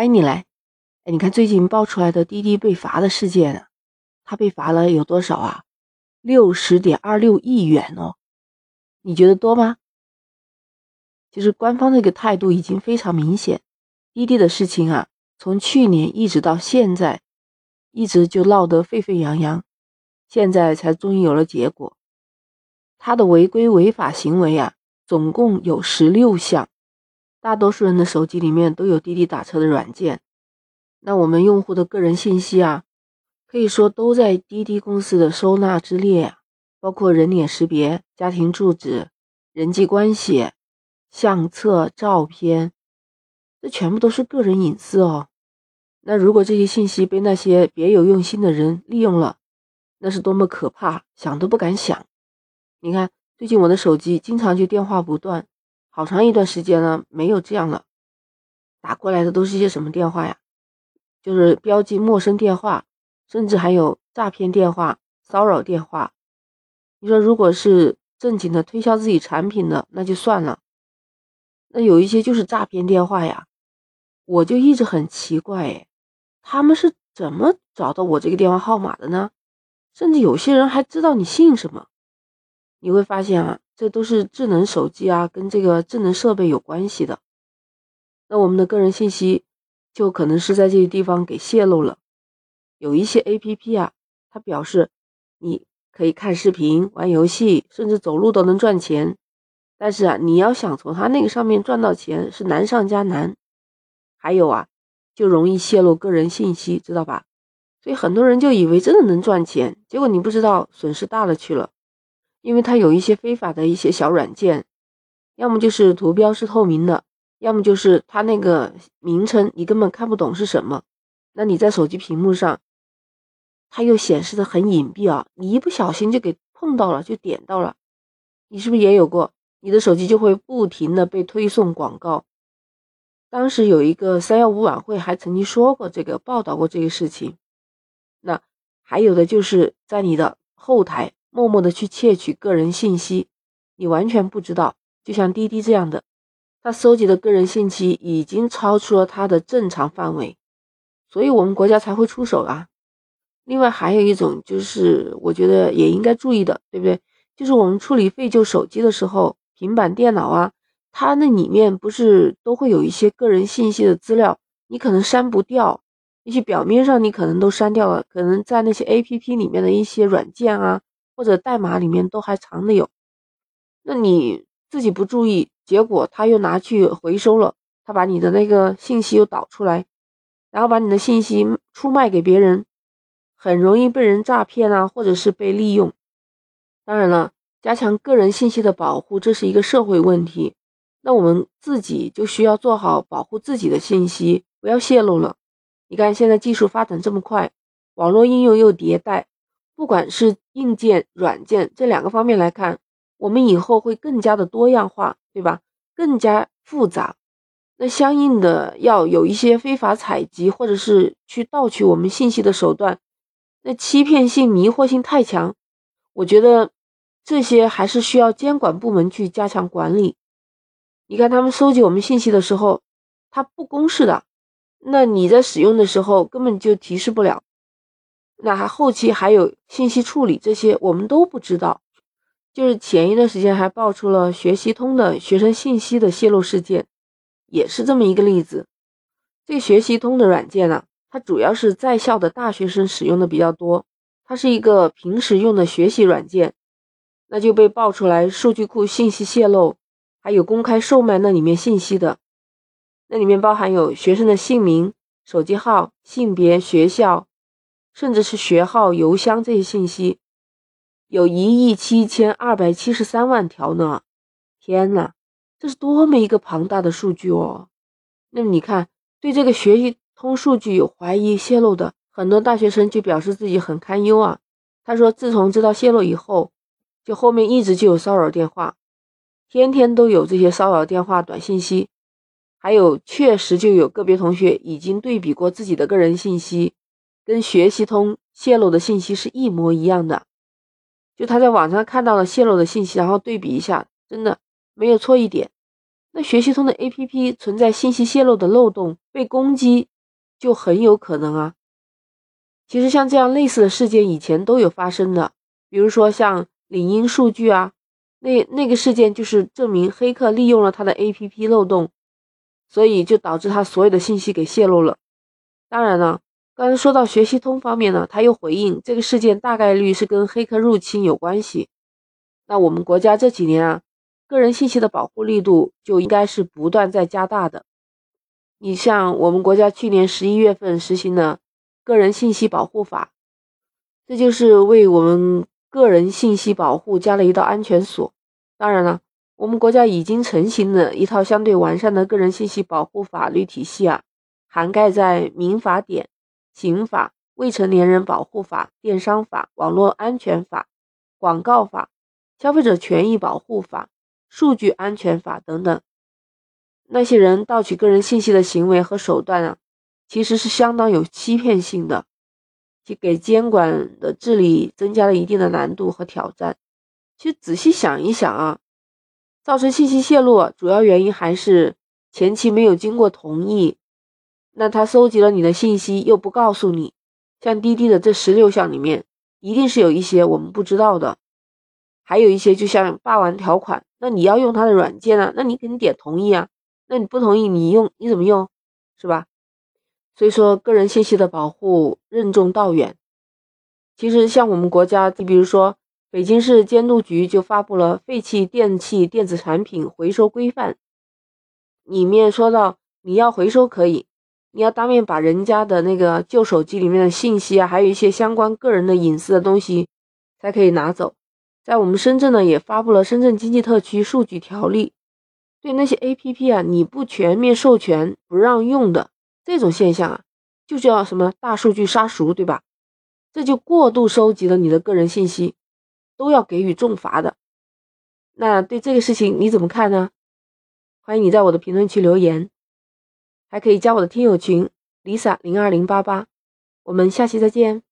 欢迎你来。哎，你看最近爆出来的滴滴被罚的事件啊，他被罚了有多少啊？六十点二六亿元哦。你觉得多吗？其实官方这个态度已经非常明显，滴滴的事情啊，从去年一直到现在，一直就闹得沸沸扬扬，现在才终于有了结果。他的违规违法行为啊，总共有十六项。大多数人的手机里面都有滴滴打车的软件，那我们用户的个人信息啊，可以说都在滴滴公司的收纳之列，包括人脸识别、家庭住址、人际关系、相册、照片，这全部都是个人隐私哦。那如果这些信息被那些别有用心的人利用了，那是多么可怕，想都不敢想。你看，最近我的手机经常就电话不断。好长一段时间呢，没有这样了，打过来的都是一些什么电话呀？就是标记陌生电话，甚至还有诈骗电话、骚扰电话。你说，如果是正经的推销自己产品的，那就算了。那有一些就是诈骗电话呀，我就一直很奇怪，哎，他们是怎么找到我这个电话号码的呢？甚至有些人还知道你姓什么。你会发现啊。这都是智能手机啊，跟这个智能设备有关系的。那我们的个人信息就可能是在这些地方给泄露了。有一些 A P P 啊，它表示你可以看视频、玩游戏，甚至走路都能赚钱。但是啊，你要想从它那个上面赚到钱是难上加难。还有啊，就容易泄露个人信息，知道吧？所以很多人就以为真的能赚钱，结果你不知道损失大了去了。因为它有一些非法的一些小软件，要么就是图标是透明的，要么就是它那个名称你根本看不懂是什么。那你在手机屏幕上，它又显示的很隐蔽啊，你一不小心就给碰到了，就点到了。你是不是也有过？你的手机就会不停的被推送广告。当时有一个三幺五晚会还曾经说过这个，报道过这个事情。那还有的就是在你的后台。默默的去窃取个人信息，你完全不知道。就像滴滴这样的，他搜集的个人信息已经超出了他的正常范围，所以我们国家才会出手啊。另外还有一种就是，我觉得也应该注意的，对不对？就是我们处理废旧手机的时候，平板电脑啊，它那里面不是都会有一些个人信息的资料，你可能删不掉，一些表面上你可能都删掉了，可能在那些 A P P 里面的一些软件啊。或者代码里面都还藏的有，那你自己不注意，结果他又拿去回收了，他把你的那个信息又导出来，然后把你的信息出卖给别人，很容易被人诈骗啊，或者是被利用。当然了，加强个人信息的保护，这是一个社会问题，那我们自己就需要做好保护自己的信息，不要泄露了。你看现在技术发展这么快，网络应用又迭代。不管是硬件、软件这两个方面来看，我们以后会更加的多样化，对吧？更加复杂。那相应的要有一些非法采集或者是去盗取我们信息的手段，那欺骗性、迷惑性太强。我觉得这些还是需要监管部门去加强管理。你看他们收集我们信息的时候，它不公示的，那你在使用的时候根本就提示不了。那还后期还有信息处理这些，我们都不知道。就是前一段时间还爆出了学习通的学生信息的泄露事件，也是这么一个例子。这个学习通的软件呢，它主要是在校的大学生使用的比较多，它是一个平时用的学习软件，那就被爆出来数据库信息泄露，还有公开售卖那里面信息的，那里面包含有学生的姓名、手机号、性别、学校。甚至是学号、邮箱这些信息，有一亿七千二百七十三万条呢！天呐，这是多么一个庞大的数据哦！那么你看，对这个学习通数据有怀疑泄露的很多大学生就表示自己很堪忧啊。他说，自从知道泄露以后，就后面一直就有骚扰电话，天天都有这些骚扰电话、短信息，还有确实就有个别同学已经对比过自己的个人信息。跟学习通泄露的信息是一模一样的，就他在网上看到了泄露的信息，然后对比一下，真的没有错一点。那学习通的 APP 存在信息泄露的漏洞，被攻击就很有可能啊。其实像这样类似的事件以前都有发生的，比如说像领英数据啊，那那个事件就是证明黑客利用了他的 APP 漏洞，所以就导致他所有的信息给泄露了。当然了，刚才说到学习通方面呢，他又回应这个事件大概率是跟黑客入侵有关系。那我们国家这几年啊，个人信息的保护力度就应该是不断在加大的。你像我们国家去年十一月份实行的。个人信息保护法，这就是为我们个人信息保护加了一道安全锁。当然了，我们国家已经成型的一套相对完善的个人信息保护法律体系啊，涵盖在民法典、刑法、未成年人保护法、电商法、网络安全法、广告法、消费者权益保护法、数据安全法等等。那些人盗取个人信息的行为和手段啊。其实是相当有欺骗性的，就给监管的治理增加了一定的难度和挑战。其实仔细想一想啊，造成信息泄露主要原因还是前期没有经过同意。那他收集了你的信息又不告诉你，像滴滴的这十六项里面，一定是有一些我们不知道的，还有一些就像霸王条款，那你要用他的软件啊，那你肯定点同意啊，那你不同意你用你怎么用，是吧？所以说，个人信息的保护任重道远。其实，像我们国家，你比如说北京市监督局就发布了《废弃电器电子产品回收规范》，里面说到，你要回收可以，你要当面把人家的那个旧手机里面的信息啊，还有一些相关个人的隐私的东西，才可以拿走。在我们深圳呢，也发布了《深圳经济特区数据条例》，对那些 APP 啊，你不全面授权不让用的。这种现象啊，就叫什么大数据杀熟，对吧？这就过度收集了你的个人信息，都要给予重罚的。那对这个事情你怎么看呢？欢迎你在我的评论区留言，还可以加我的听友群 Lisa 零二零八八，我们下期再见。